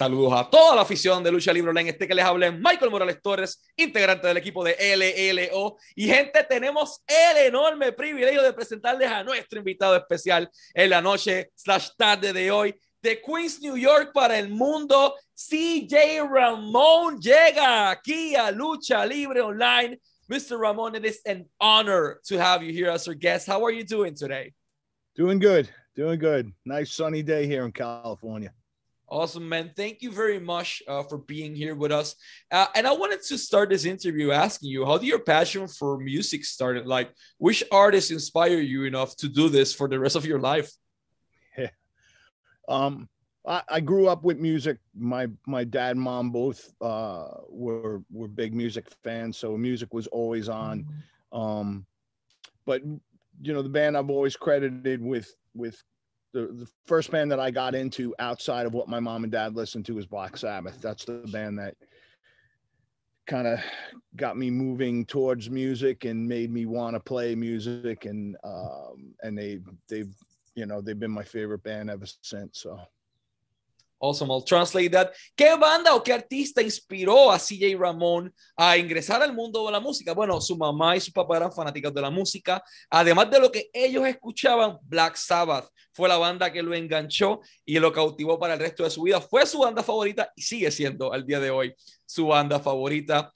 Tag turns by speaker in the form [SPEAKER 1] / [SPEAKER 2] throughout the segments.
[SPEAKER 1] Saludos a toda la afición de Lucha Libre Online. Este que les habla es Michael Morales Torres, integrante del equipo de LLO. Y gente, tenemos el enorme privilegio de presentarles a nuestro invitado especial en la noche slash tarde de hoy. De Queens, New York para el mundo, CJ Ramón llega aquí a Lucha Libre Online. Mr. Ramón, it is an honor to have you here as our guest. How are you doing today?
[SPEAKER 2] Doing good, doing good. Nice sunny day here in California.
[SPEAKER 1] Awesome, man. Thank you very much uh, for being here with us. Uh, and I wanted to start this interview asking you, how did your passion for music started? Like, which artists inspire you enough to do this for the rest of your life?
[SPEAKER 2] Yeah. Um, I, I grew up with music. My my dad and mom both uh, were were big music fans, so music was always on. Um, but you know, the band I've always credited with with the, the first band that I got into outside of what my mom and dad listened to was Black Sabbath. That's the band that kind of got me moving towards music and made me want to play music and um and they they've you know they've been my favorite band ever since so
[SPEAKER 1] Awesome, I'll translate that. ¿Qué banda o qué artista inspiró a CJ Ramón a ingresar al mundo de la música? Bueno, su mamá y su papá eran fanáticos de la música. Además de lo que ellos escuchaban, Black Sabbath fue la banda que lo enganchó y lo cautivó para el resto de su vida. Fue su banda favorita y sigue siendo al día de hoy su banda favorita.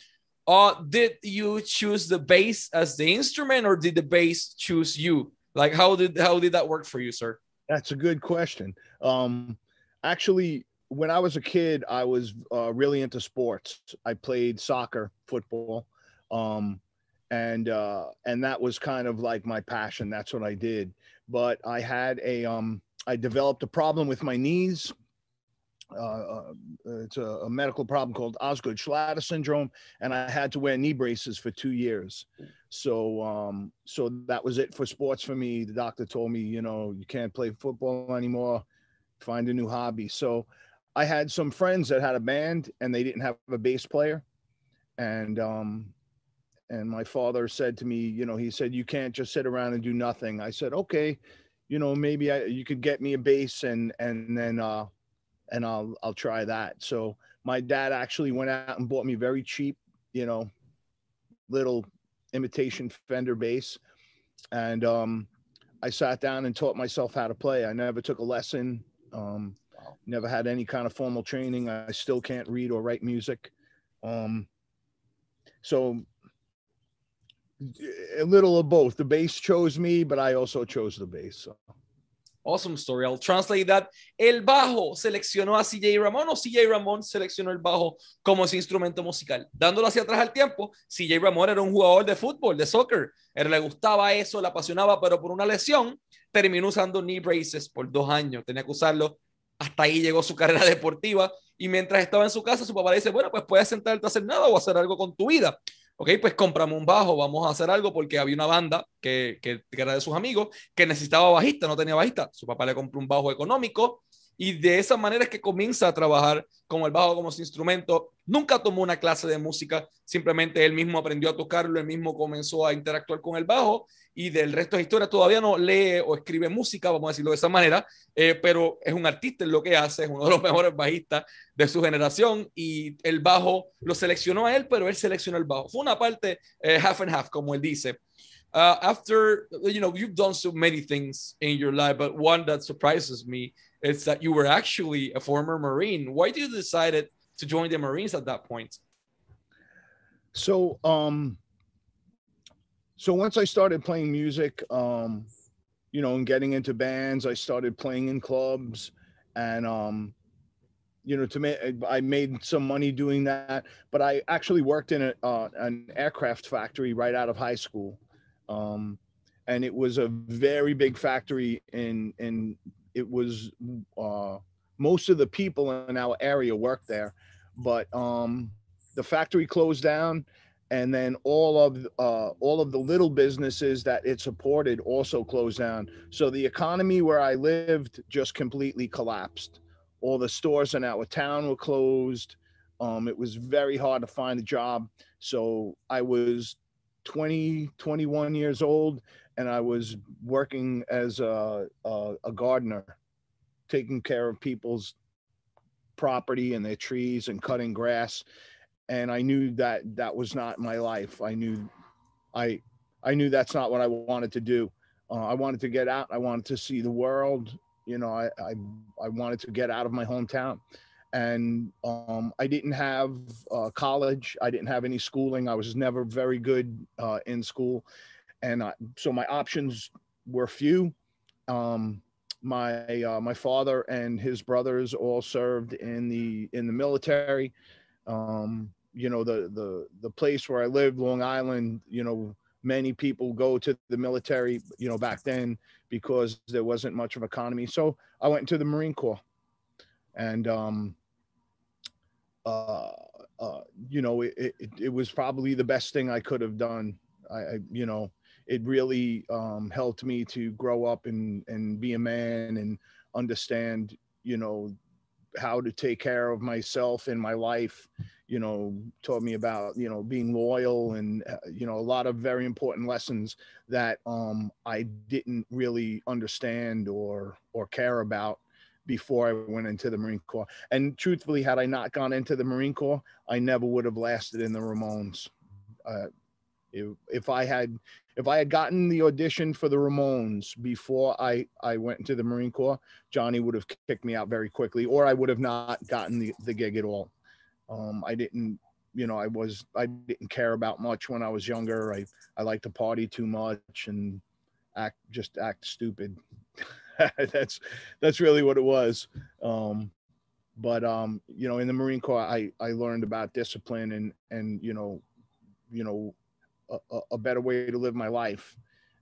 [SPEAKER 1] Uh, did you choose the bass as the instrument or did the bass choose you? Like how did how did that work for you, sir?
[SPEAKER 2] That's a good question. Um actually when i was a kid i was uh, really into sports. I played soccer football um, and uh, and that was kind of like my passion. That's what i did. But i had a um, i developed a problem with my knees. Uh, uh it's a, a, medical problem called Osgood Schlatter syndrome, and I had to wear knee braces for two years. So, um, so that was it for sports for me. The doctor told me, you know, you can't play football anymore find a new hobby. So I had some friends that had a band and they didn't have a bass player. And um and my father said to me, you know, he said you can't just sit around and do nothing. I said, "Okay, you know, maybe I, you could get me a bass and and then uh and I'll I'll try that." So my dad actually went out and bought me very cheap, you know, little imitation Fender bass. And um I sat down and taught myself how to play. I never took a lesson. Um, wow. Never had any kind of formal training. I still can't read or write music. Um, so a little of both. The bass chose me, but I also chose the bass. So.
[SPEAKER 1] Awesome story. I'll translate that. El bajo seleccionó a CJ Ramón o CJ Ramón seleccionó el bajo como ese instrumento musical. Dándolo hacia atrás al tiempo, CJ Ramón era un jugador de fútbol, de soccer. Él le gustaba eso, le apasionaba, pero por una lesión terminó usando knee braces por dos años. Tenía que usarlo. Hasta ahí llegó su carrera deportiva. Y mientras estaba en su casa, su papá le dice, bueno, pues puedes sentarte a hacer nada o hacer algo con tu vida ok, pues compramos un bajo, vamos a hacer algo porque había una banda que, que, era de sus amigos que necesitaba bajista, no tenía bajista. Su papá le compró un bajo económico y de esa manera es que comienza a trabajar con el bajo como su instrumento. Nunca tomó una clase de música, simplemente él mismo aprendió a tocarlo, él mismo comenzó a interactuar con el bajo y del resto de historia todavía no lee o escribe música, vamos a decirlo de esa manera, eh, pero es un artista en lo que hace, es uno de los mejores bajistas de su generación y el bajo lo seleccionó a él, pero él seleccionó el bajo. Fue una parte eh, half and half, como él dice. Uh, after, you know, you've done so many things in your life, but one that surprises me is that you were actually a former Marine. Why did you decided to join the Marines at that point?
[SPEAKER 2] So, um, so once I started playing music, um, you know, and getting into bands, I started playing in clubs, and um, you know, to me, I made some money doing that. But I actually worked in a, uh, an aircraft factory right out of high school, um, and it was a very big factory. In in it was uh, most of the people in our area worked there, but um, the factory closed down and then all of uh, all of the little businesses that it supported also closed down. So the economy where I lived just completely collapsed. All the stores in our town were closed. Um, it was very hard to find a job. So I was 20, 21 years old, and I was working as a, a, a gardener, taking care of people's property and their trees and cutting grass. And I knew that that was not my life. I knew I I knew that's not what I wanted to do. Uh, I wanted to get out. I wanted to see the world. You know, I I, I wanted to get out of my hometown and um, I didn't have uh, college. I didn't have any schooling. I was never very good uh, in school, and I, so my options were few. Um, my uh, my father and his brothers all served in the in the military. Um, you know the the the place where I lived, Long Island. You know, many people go to the military. You know, back then because there wasn't much of economy. So I went into the Marine Corps, and um, uh, uh, you know, it, it, it, was probably the best thing I could have done. I, I you know, it really um, helped me to grow up and, and be a man and understand, you know, how to take care of myself in my life, you know, taught me about, you know, being loyal and, uh, you know, a lot of very important lessons that um, I didn't really understand or, or care about before I went into the Marine Corps. And truthfully, had I not gone into the Marine Corps, I never would have lasted in the Ramones. Uh, if, if I had if I had gotten the audition for the Ramones before I I went into the Marine Corps, Johnny would have kicked me out very quickly, or I would have not gotten the, the gig at all. Um, I didn't, you know, I was I didn't care about much when I was younger. I I liked to party too much and act just act stupid. that's that's really what it was. Um, but um, you know, in the Marine Corps, I I learned about discipline and and you know, you know, a, a better way to live my life,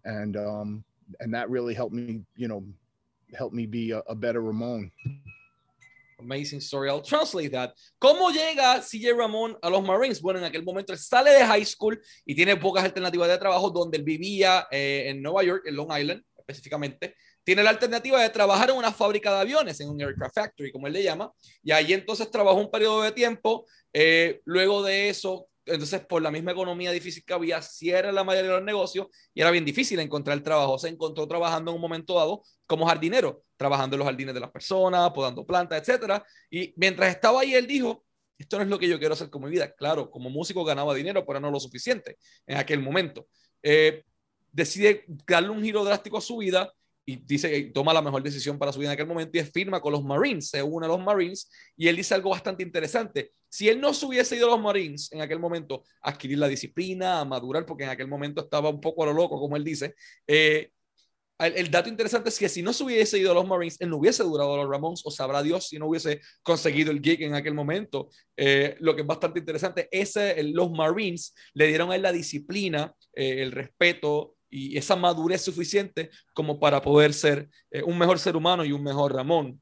[SPEAKER 2] and um, and that really helped me, you know, helped me be a, a better Ramone.
[SPEAKER 1] Amazing story. I'll translate that. ¿Cómo llega CJ Ramón a los Marines? Bueno, en aquel momento él sale de high school y tiene pocas alternativas de trabajo donde él vivía eh, en Nueva York, en Long Island específicamente tiene la alternativa de trabajar en una fábrica de aviones, en un aircraft factory, como él le llama, y ahí entonces trabajó un periodo de tiempo. Eh, luego de eso, entonces por la misma economía difícil que había, cierra la mayoría de los negocios y era bien difícil encontrar trabajo. Se encontró trabajando en un momento dado como jardinero, trabajando en los jardines de las personas, podando plantas, etcétera. Y mientras estaba ahí, él dijo, esto no es lo que yo quiero hacer con mi vida. Claro, como músico ganaba dinero, pero no lo suficiente en aquel momento. Eh, decide darle un giro drástico a su vida y dice que toma la mejor decisión para su vida en aquel momento y es firma con los Marines, se une a los Marines y él dice algo bastante interesante. Si él no se hubiese ido a los Marines en aquel momento adquirir la disciplina, a madurar, porque en aquel momento estaba un poco a lo loco, como él dice, eh, el, dato interesante es que si no se hubiese ido a los Marines, él no hubiese durado a los Ramones, o sabrá Dios si no hubiese conseguido el gig en aquel momento. Eh, lo que es bastante interesante es los Marines le dieron a él la disciplina, eh, el respeto y esa madurez suficiente como para poder ser eh, un mejor ser humano y un mejor Ramón.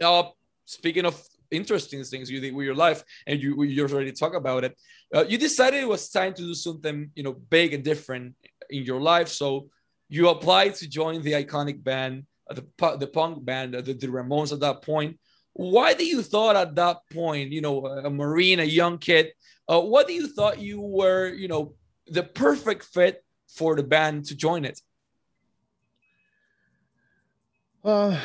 [SPEAKER 1] Uh, speaking of interesting things you did with your life, and you you already talk about it, uh, you decided it was time to do something you know big and different in your life. So you applied to join the iconic band, uh, the the punk band, uh, the, the Ramones. At that point, why do you thought at that point, you know, a Marine, a young kid, uh, what do you thought you were, you know, the perfect fit for the band to join it?
[SPEAKER 2] Uh,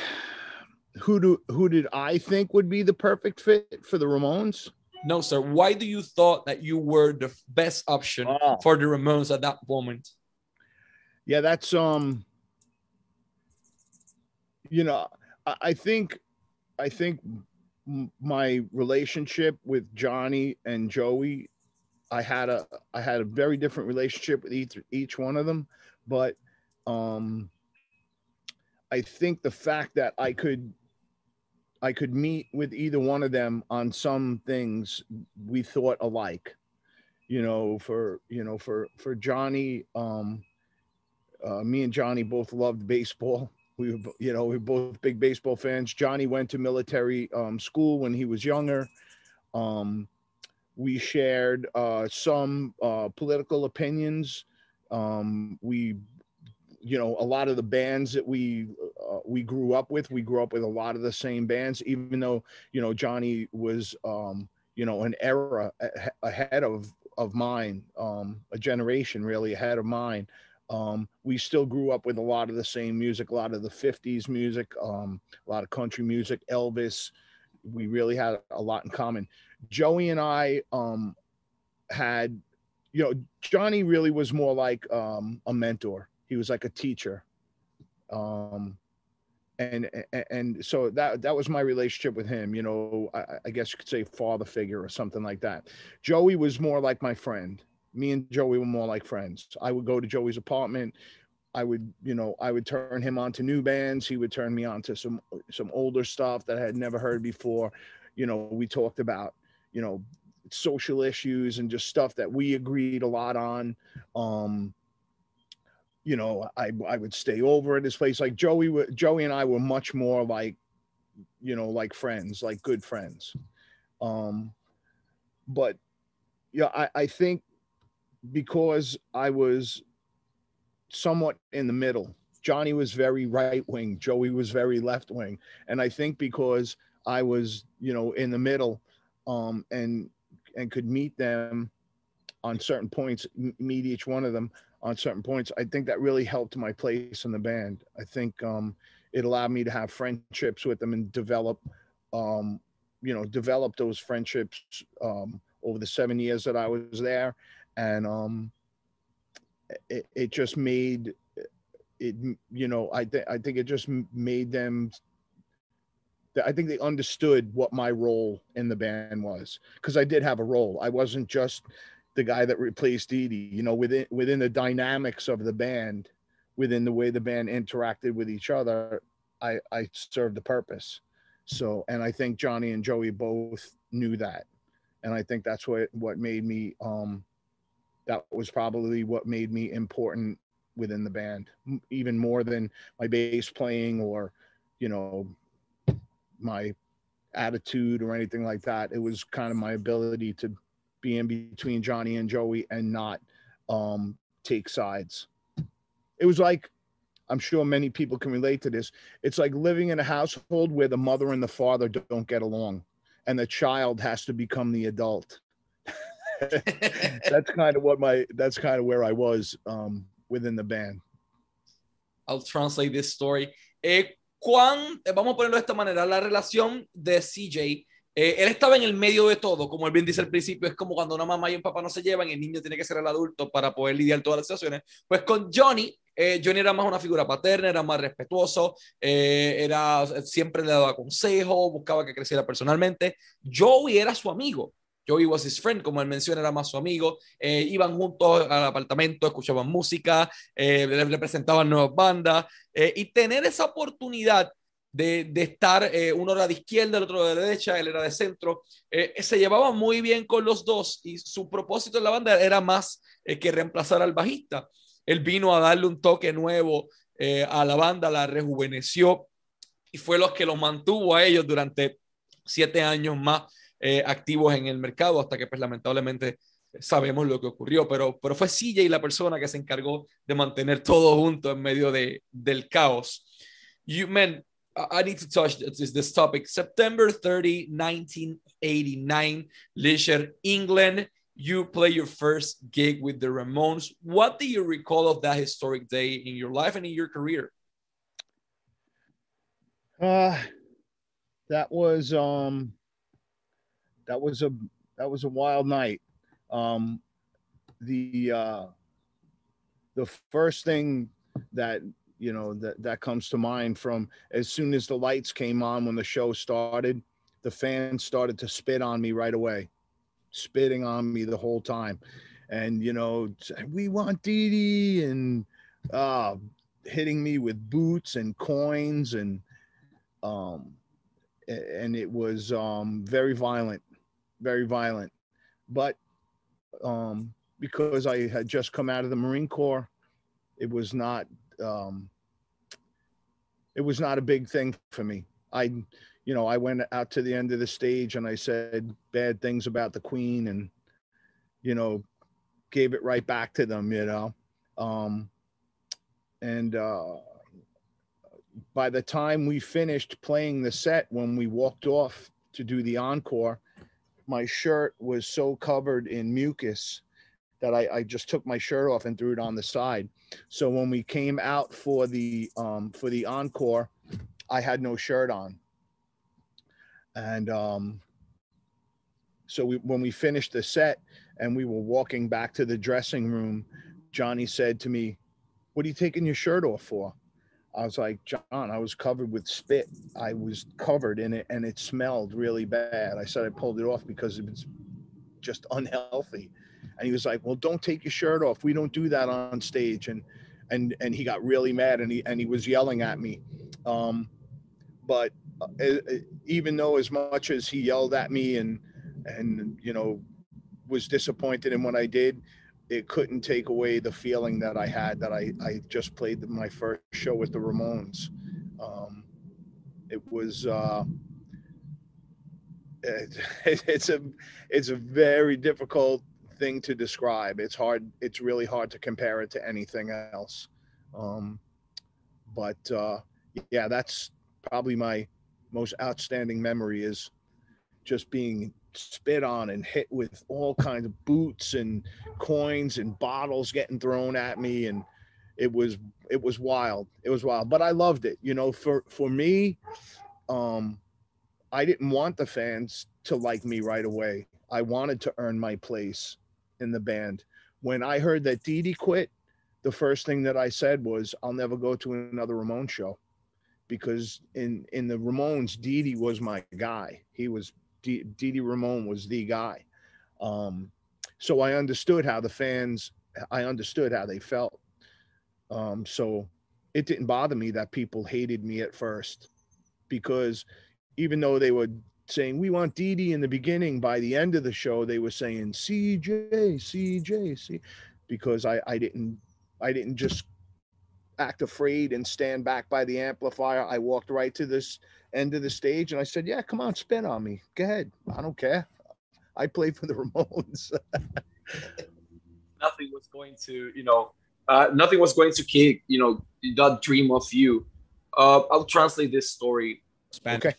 [SPEAKER 2] who do who did I think would be the perfect fit for the Ramones?
[SPEAKER 1] No, sir. Why do you thought that you were the best option oh. for the Ramones at that moment?
[SPEAKER 2] Yeah, that's um. You know, I, I think, I think my relationship with Johnny and Joey I had a I had a very different relationship with each each one of them, but um, I think the fact that I could I could meet with either one of them on some things we thought alike. You know, for you know for for Johnny, um, uh, me and Johnny both loved baseball. We were, you know, we are both big baseball fans. Johnny went to military um, school when he was younger. Um, we shared uh, some uh, political opinions. Um, we, you know, a lot of the bands that we uh, we grew up with, we grew up with a lot of the same bands. Even though you know Johnny was, um, you know, an era ahead of of mine, um, a generation really ahead of mine. Um, we still grew up with a lot of the same music, a lot of the 50s music, um, a lot of country music, Elvis, we really had a lot in common. Joey and I um, had, you know, Johnny really was more like um, a mentor. He was like a teacher. Um, and, and so that that was my relationship with him. You know, I, I guess you could say father figure or something like that. Joey was more like my friend. Me and Joey were more like friends. I would go to Joey's apartment. I would, you know, I would turn him on to new bands. He would turn me on to some some older stuff that I had never heard before. You know, we talked about, you know, social issues and just stuff that we agreed a lot on. Um, you know, I I would stay over at his place. Like Joey, Joey and I were much more like, you know, like friends, like good friends. Um, but yeah, I I think because I was somewhat in the middle. Johnny was very right wing, Joey was very left wing, and I think because I was, you know, in the middle, um, and and could meet them on certain points, meet each one of them on certain points. I think that really helped my place in the band. I think um, it allowed me to have friendships with them and develop, um, you know, develop those friendships um, over the seven years that I was there, and um, it, it just made it you know i think i think it just made them i think they understood what my role in the band was because i did have a role i wasn't just the guy that replaced Dee. you know within within the dynamics of the band within the way the band interacted with each other i i served the purpose so and i think johnny and joey both knew that and i think that's what what made me um that was probably what made me important within the band even more than my bass playing or you know my attitude or anything like that it was kind of my ability to be in between johnny and joey and not um take sides it was like i'm sure many people can relate to this it's like living in a household where the mother and the father don't get along and the child has to become the adult that's kind of what my that's kind of where I was um, within the band.
[SPEAKER 1] I'll translate this story. Eh, cuán, eh, vamos a ponerlo de esta manera, la relación de CJ, eh, él estaba en el medio de todo, como él bien dice al principio, es como cuando una mamá y un papá no se llevan el niño tiene que ser el adulto para poder lidiar todas las situaciones. Pues con Johnny, eh, Johnny era más una figura paterna, era más respetuoso, eh, era, siempre le daba consejos, buscaba que creciera personalmente. Joey era su amigo. Joey was his friend, como él menciona, era más su amigo. Eh, iban juntos al apartamento, escuchaban música, eh, le, presentaban nuevas bandas. Eh, y tener esa oportunidad de, de estar uno era de izquierda, el otro de derecha, él era de centro, se llevaba muy bien con los dos y su propósito en la banda era más que reemplazar al bajista. Él vino a darle un toque nuevo a la banda, la rejuveneció y fue los que los mantuvo a ellos durante siete años más eh, activos en el mercado hasta que pues lamentablemente sabemos lo que ocurrió, pero, pero fue CJ la persona que se encargó de mantener todo junto en medio de, del caos. You, man, I need to touch this, this topic. September 30, 1989, Leicester, England. You play your first gig with the Ramones. What do you recall of that historic day in your life and in your career?
[SPEAKER 2] Uh, that was um that was a that was a wild night. Um, the uh, the first thing that you know that that comes to mind from as soon as the lights came on when the show started, the fans started to spit on me right away, spitting on me the whole time, and you know we want Dee Dee and uh, hitting me with boots and coins and um and it was um very violent very violent. But um, because I had just come out of the Marine Corps, it was not um, it was not a big thing for me. I, you know, I went out to the end of the stage and I said bad things about the Queen and, you know, gave it right back to them. You know, um, and uh, by the time we finished playing the set, when we walked off to do the encore, my shirt was so covered in mucus that I, I, just took my shirt off and threw it on the side. So when we came out for the um, for the encore, I had no shirt on, and um, so we, when we finished the set and we were walking back to the dressing room, Johnny said to me, "What are you taking your shirt off for?" I was like, John, I was covered with spit. I was covered in it and it smelled really bad. I said I pulled it off because it was just unhealthy. And he was like, Well, don't take your shirt off. We don't do that on stage. And and and he got really mad and he and he was yelling at me. Um, but uh, even though as much as he yelled at me and and you know was disappointed in what I did, it couldn't take away the feeling that I had that I, I just played my first show with the Ramones. Um, it was uh, it, it's a it's a very difficult thing to describe. It's hard. It's really hard to compare it to anything else. Um, but uh, yeah, that's probably my most outstanding memory is just being spit on and hit with all kinds of boots and coins and bottles getting thrown at me. And it was it was wild. It was wild but i loved it you know for for me um i didn't want the fans to like me right away. I wanted to earn my place in the band. When i heard that Dee Dee quit the first thing that i said was i'll never go to another ramone show. Because in in the ramones Dee Dee was my guy. He was Dee Ramone was the guy. Um, so I understood how the fans, I understood how they felt. Um, so it didn't bother me that people hated me at first because even though they were saying we want Dee in the beginning, by the end of the show they were saying CJ, CJ, C, because I I didn't I didn't just act afraid and stand back by the amplifier. I walked right to this end of the stage and I said, Yeah, come on, spin on me. Go ahead. I don't care. I played for the Ramones.
[SPEAKER 1] nothing was going to, you know, uh, nothing was going to kick, you know, that dream of you. Uh, I'll translate this story. Spanish. Okay.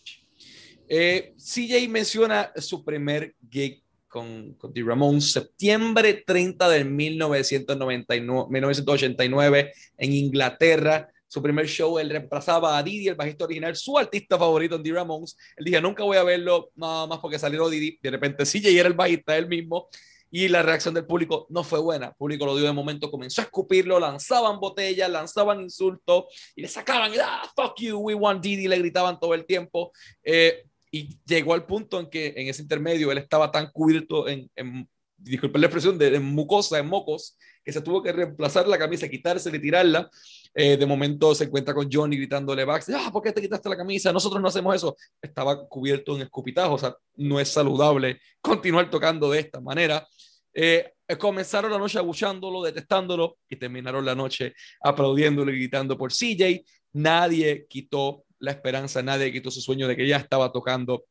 [SPEAKER 1] Eh, CJ menciona su primer gig con, con The Ramones, septiembre 30 de 1999, 1989 en Inglaterra su primer show, él reemplazaba a Didi, el bajista original, su artista favorito en The Ramones. Él dije, nunca voy a verlo nada más porque salió Didi. De repente sí, y era el bajista él mismo. Y la reacción del público no fue buena. El público lo dio de momento, comenzó a escupirlo, lanzaban botellas, lanzaban insultos y le sacaban, ah, fuck you, we want Didi, le gritaban todo el tiempo. Eh, y llegó al punto en que en ese intermedio él estaba tan cubierto en, en disculpen la expresión, de, mucosa, en mocos, que se tuvo que reemplazar la camisa, quitarse y tirarla. Eh, de momento se encuentra con Johnny gritándole Bax, ah, ¿por qué te quitaste la camisa? Nosotros no hacemos eso. Estaba cubierto en escupitajo, o sea, no es saludable continuar tocando de esta manera. Eh, comenzaron la noche abuchándolo, detestándolo y terminaron la noche aplaudiéndole y gritando por CJ. Nadie quitó la esperanza, nadie quitó su sueño de que ya estaba tocando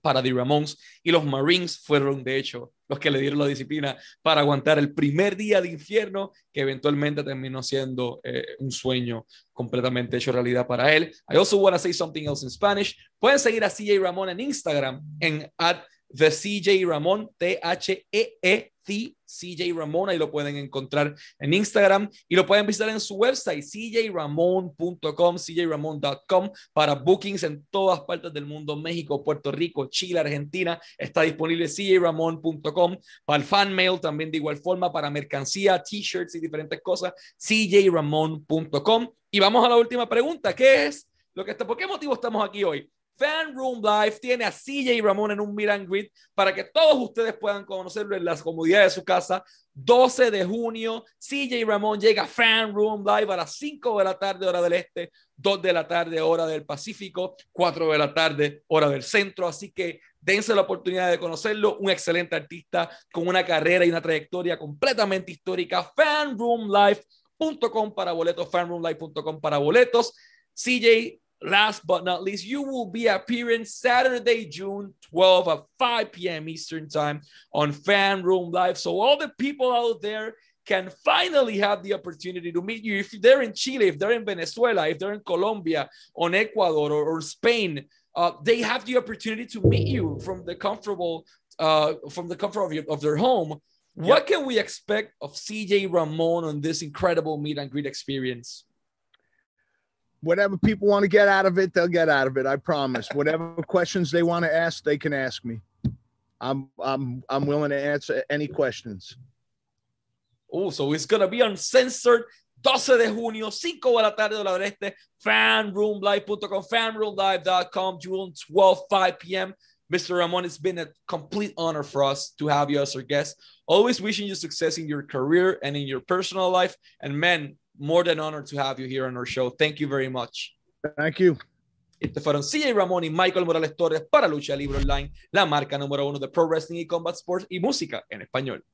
[SPEAKER 1] para The Ramones y los Marines fueron de hecho los que le dieron la disciplina para aguantar el primer día de infierno que eventualmente terminó siendo eh, un sueño completamente hecho realidad para él. I also want to say something else in Spanish. Pueden seguir a CJ Ramón en Instagram en at The CJ Ramón, T-H-E-E, -E, CJ Ramón, ahí lo pueden encontrar en Instagram y lo pueden visitar en su website, cjramon.com, cjramon.com, para bookings en todas partes del mundo, México, Puerto Rico, Chile, Argentina, está disponible cjramon.com, para el fan mail también de igual forma, para mercancía, t-shirts y diferentes cosas, cjramon.com. Y vamos a la última pregunta, ¿qué es lo que está, por qué motivo estamos aquí hoy? Fan Room Live tiene a CJ Ramón en un meet and para que todos ustedes puedan conocerlo en las comodidades de su casa. 12 de junio, CJ Ramón llega a Fan Room Live a las 5 de la tarde, hora del este, 2 de la tarde, hora del Pacífico, 4 de la tarde, hora del centro. Así que dense la oportunidad de conocerlo. Un excelente artista con una carrera y una trayectoria completamente histórica. Fanroomlive.com para boletos, fanroomlive.com para boletos. CJ last but not least, you will be appearing Saturday, June 12 at 5 p.m. Eastern Time on Fan Room Live. So all the people out there can finally have the opportunity to meet you. If they're in Chile, if they're in Venezuela, if they're in Colombia, on Ecuador or, or Spain, uh, they have the opportunity to meet you from the comfortable, uh, from the comfort of, your, of their home. What can we expect of CJ Ramone on this incredible meet and greet experience?
[SPEAKER 2] Whatever people want to get out of it, they'll get out of it. I promise. Whatever questions they want to ask, they can ask me. I'm I'm I'm willing to answer any questions.
[SPEAKER 1] Oh, so it's gonna be uncensored. 12 de junio, 5 de la tarde de la este, fanroomlive.com, fanroomlive.com, June 12, 5 p.m. Mr. Ramone, it's been a complete honor for us to have you as our guest. Always wishing you success in your career and in your personal life. And man, more than honored to have you here on our show. Thank you very much.
[SPEAKER 2] Thank you.
[SPEAKER 1] Este fueron CJ Ramón y Michael Morales Torres para Lucha Libre Online, la marca número uno de Pro Wrestling y Combat Sports y música en español.